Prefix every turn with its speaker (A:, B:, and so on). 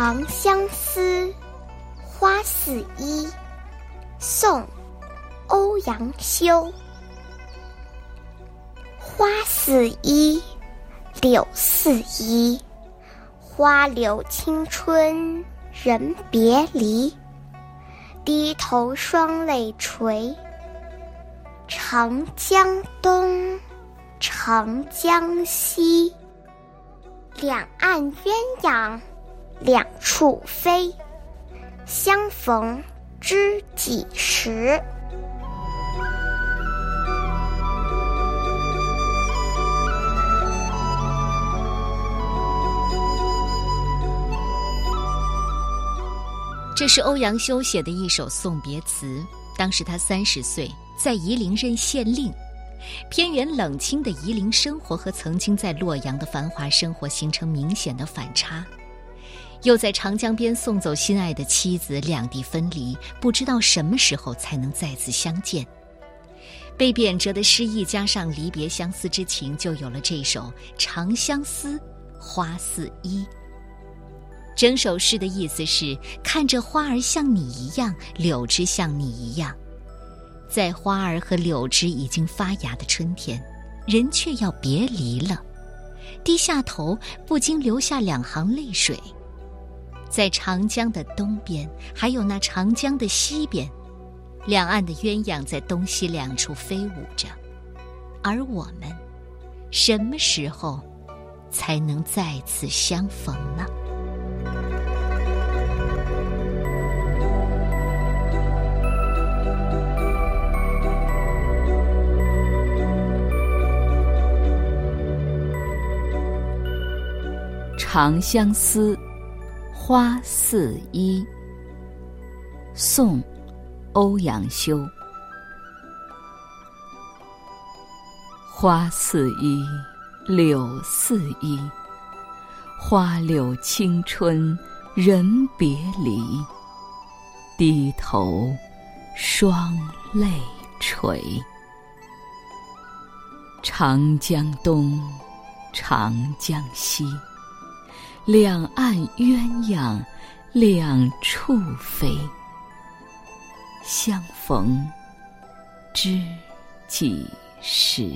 A: 长相思，花似一。宋·欧阳修。花似一，柳似一。花柳青春人别离，低头双泪垂。长江东，长江西，两岸鸳鸯两处飞。相逢知几时？
B: 这是欧阳修写的一首送别词。当时他三十岁，在夷陵任县令。偏远冷清的夷陵生活和曾经在洛阳的繁华生活形成明显的反差。又在长江边送走心爱的妻子，两地分离，不知道什么时候才能再次相见。被贬谪的诗意加上离别相思之情，就有了这首《长相思，花似一》。整首诗的意思是：看着花儿像你一样，柳枝像你一样，在花儿和柳枝已经发芽的春天，人却要别离了，低下头，不禁流下两行泪水。在长江的东边，还有那长江的西边，两岸的鸳鸯在东西两处飞舞着，而我们，什么时候才能再次相逢呢？
C: 长相思。花似一。宋·欧阳修。花似一，柳似一。花柳青春人别离，低头双泪垂。长江东，长江西。两岸鸳鸯两处飞，相逢知几时？